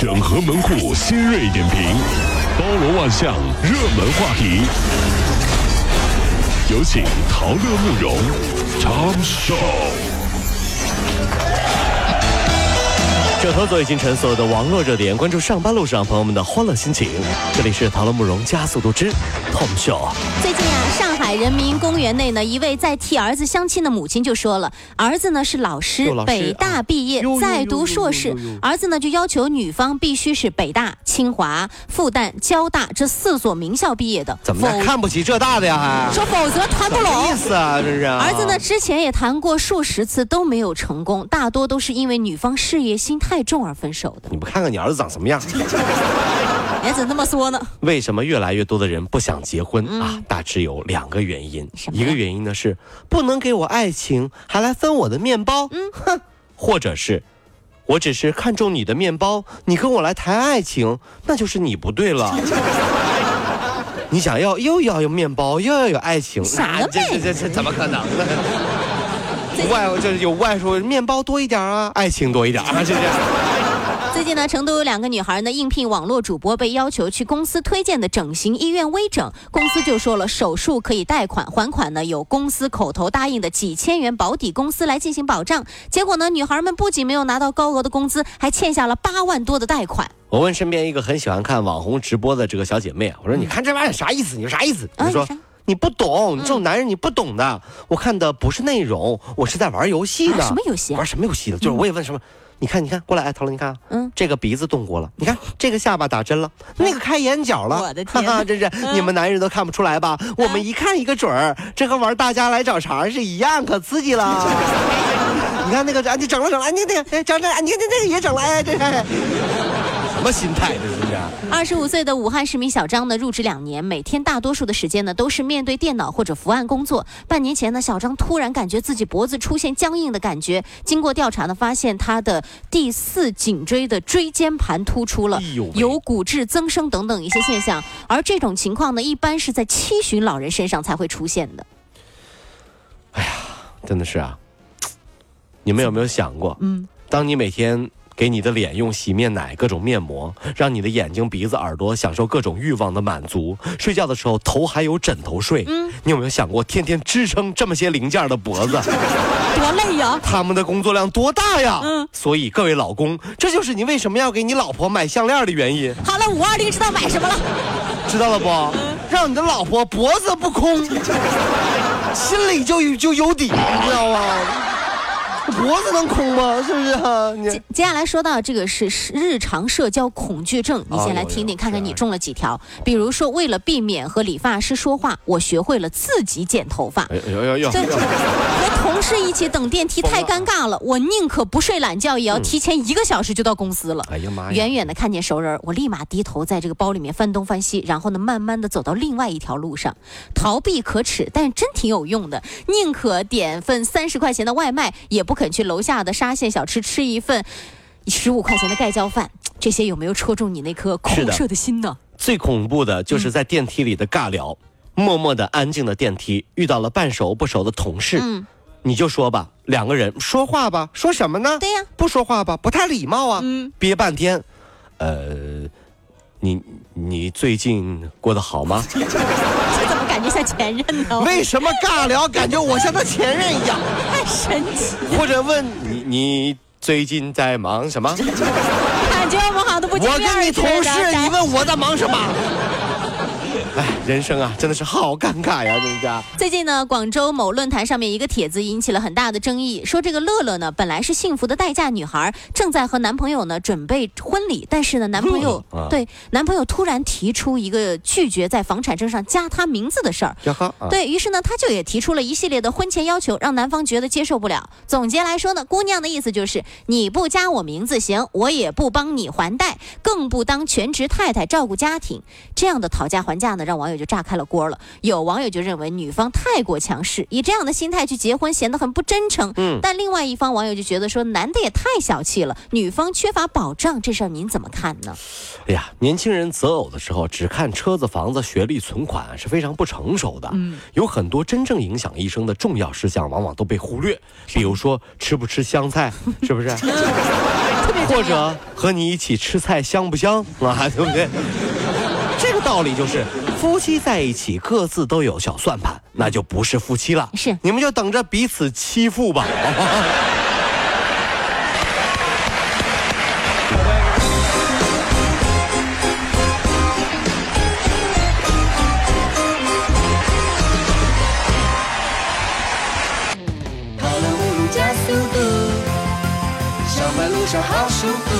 整合门户新锐点评，包罗万象，热门话题。有请陶乐慕容长寿。整合最近陈所有的网络热点，关注上班路上朋友们的欢乐心情。这里是陶乐慕容加速度之 Tom Show。最近啊，上海人民公园内呢，一位在替儿子相亲的母亲就说了，儿子呢是老师老，师北大毕业在读硕士儿子呢就要求女方必须是北大、清华、复旦、交大这四所名校毕业的，怎么看不起浙大的呀？还说否则谈不什么意拢。思啊？这是啊儿子呢，之前也谈过数十次都没有成功，大多都是因为女方事业心太重而分手的。你不看看你儿子长什么样？你 怎么那么说呢？为什么越来越多的人不想结婚、啊？大致有两个原因。一个原因呢是不能给我爱情，还来分我的面包。嗯，哼，或者是。我只是看中你的面包，你跟我来谈爱情，那就是你不对了。你想要又要有面包，又要有爱情，那想得美这这这这怎么可能 呢？外就是有外说面包多一点啊，爱情多一点啊，是这样。最近呢，成都有两个女孩呢应聘网络主播，被要求去公司推荐的整形医院微整，公司就说了手术可以贷款，还款呢有公司口头答应的几千元保底，公司来进行保障。结果呢，女孩们不仅没有拿到高额的工资，还欠下了八万多的贷款。我问身边一个很喜欢看网红直播的这个小姐妹啊，我说：“你看这玩意儿啥意思？你说啥意思？”啊啥：“你不懂，你这种男人你不懂的。我看的不是内容，我是在玩游戏呢。啊什么游戏啊玩什么游戏的？就是我也问什么。你看，你看，过来，哎，陶乐，你看啊，嗯这个鼻子动过了，你看这个下巴打针了，那个开眼角了，我的天哈哈，真是你们男人都看不出来吧？我们一看一个准儿，这和玩大家来找茬是一样，可刺激了。你看那个，哎，你整了整了，哎，你那个，哎，整整，哎，你看那个也整了，哎，这是什么心态？这是不是？二十五岁的武汉市民小张呢，入职两年，每天大多数的时间呢都是面对电脑或者伏案工作。半年前呢，小张突然感觉自己脖子出现僵硬的感觉，经过调查呢，发现他的第四颈椎的椎间盘突出了有骨质增生等等一些现象。而这种情况呢，一般是在七旬老人身上才会出现的。哎呀真的是啊，你们有没有想过，嗯，当你每天给你的脸用洗面奶、各种面膜，让你的眼睛、鼻子、耳朵享受各种欲望的满足，睡觉的时候头还有枕头睡，嗯，你有没有想过，天天支撑这么些零件的脖子，多累呀！他们的工作量多大呀？嗯，所以各位老公，这就是你为什么要给你老婆买项链的原因，好了，五二零知道买什么了？知道了不？让你的老婆脖子不空，心里就就有底，你知道吗？脖子能空吗？是不是啊？你接接下来说到这个是日常社交恐惧症，你先来听听，看看你中了几条。比如说，为了避免和理发师说话，我学会了自己剪头发。哎呦呦呦！这和同事一起等电梯太尴尬了，我宁可不睡懒觉，也要提前一个小时就到公司了。哎呀妈呀！远远的看见熟人，我立马低头在这个包里面翻东翻西，然后呢，慢慢的走到另外一条路上。逃避可耻，但是真挺有用的。宁可点份三十块钱的外卖，也不肯去楼下的沙县小吃吃一份十五块钱的盖浇饭。这些有没有戳中你那颗是空的心呢？最恐怖的就是在电梯里的尬聊，默默的安静的电梯，遇到了半熟不熟的同事，嗯，你就说吧，两个人说话吧，说什么呢？对呀不说话吧，不太礼貌啊。嗯，憋半天，呃，你你最近过得好吗？这 怎么感觉像前任呢？为什么尬聊感觉我像他前任一样？太神奇，或者问你你最近在忙什么？感觉我们好像都不见我面跟你同事，你问我在忙什么？哎，人生啊，真的是好尴尬呀，这家。最近呢，广州某论坛上面一个帖子引起了很大的争议，说这个乐乐呢本来是幸福的待嫁女孩，正在和男朋友呢准备婚礼，但是呢男朋友、对男朋友突然提出一个拒绝在房产证上加她名字的事儿。啊对于是呢，他就也提出了一系列的婚前要求，让男方觉得接受不了。总结来说呢，姑娘的意思就是你不加我名字行，我也不帮你还贷，更不当全职太太照顾家庭。这样的讨价还价呢，让网友就炸开了锅了。有网友就认为女方太过强势，以这样的心态去结婚显得很不真诚。嗯但另外一方网友就觉得说，男的也太小气了，女方缺乏保障，这事儿您怎么看呢？哎呀，年轻人择偶的时候只看车子、房子、学历、存款是非常不成熟的。嗯，有很多真正影响一生的重要事项，往往都被忽略。比如说吃不吃香菜，是不是？或者和你一起吃菜香不香啊？对不对？这个道理就是，夫妻在一起各自都有小算盘，那就不是夫妻了。是你们就等着彼此欺负吧。跑了五路加速度，上班路上好舒服。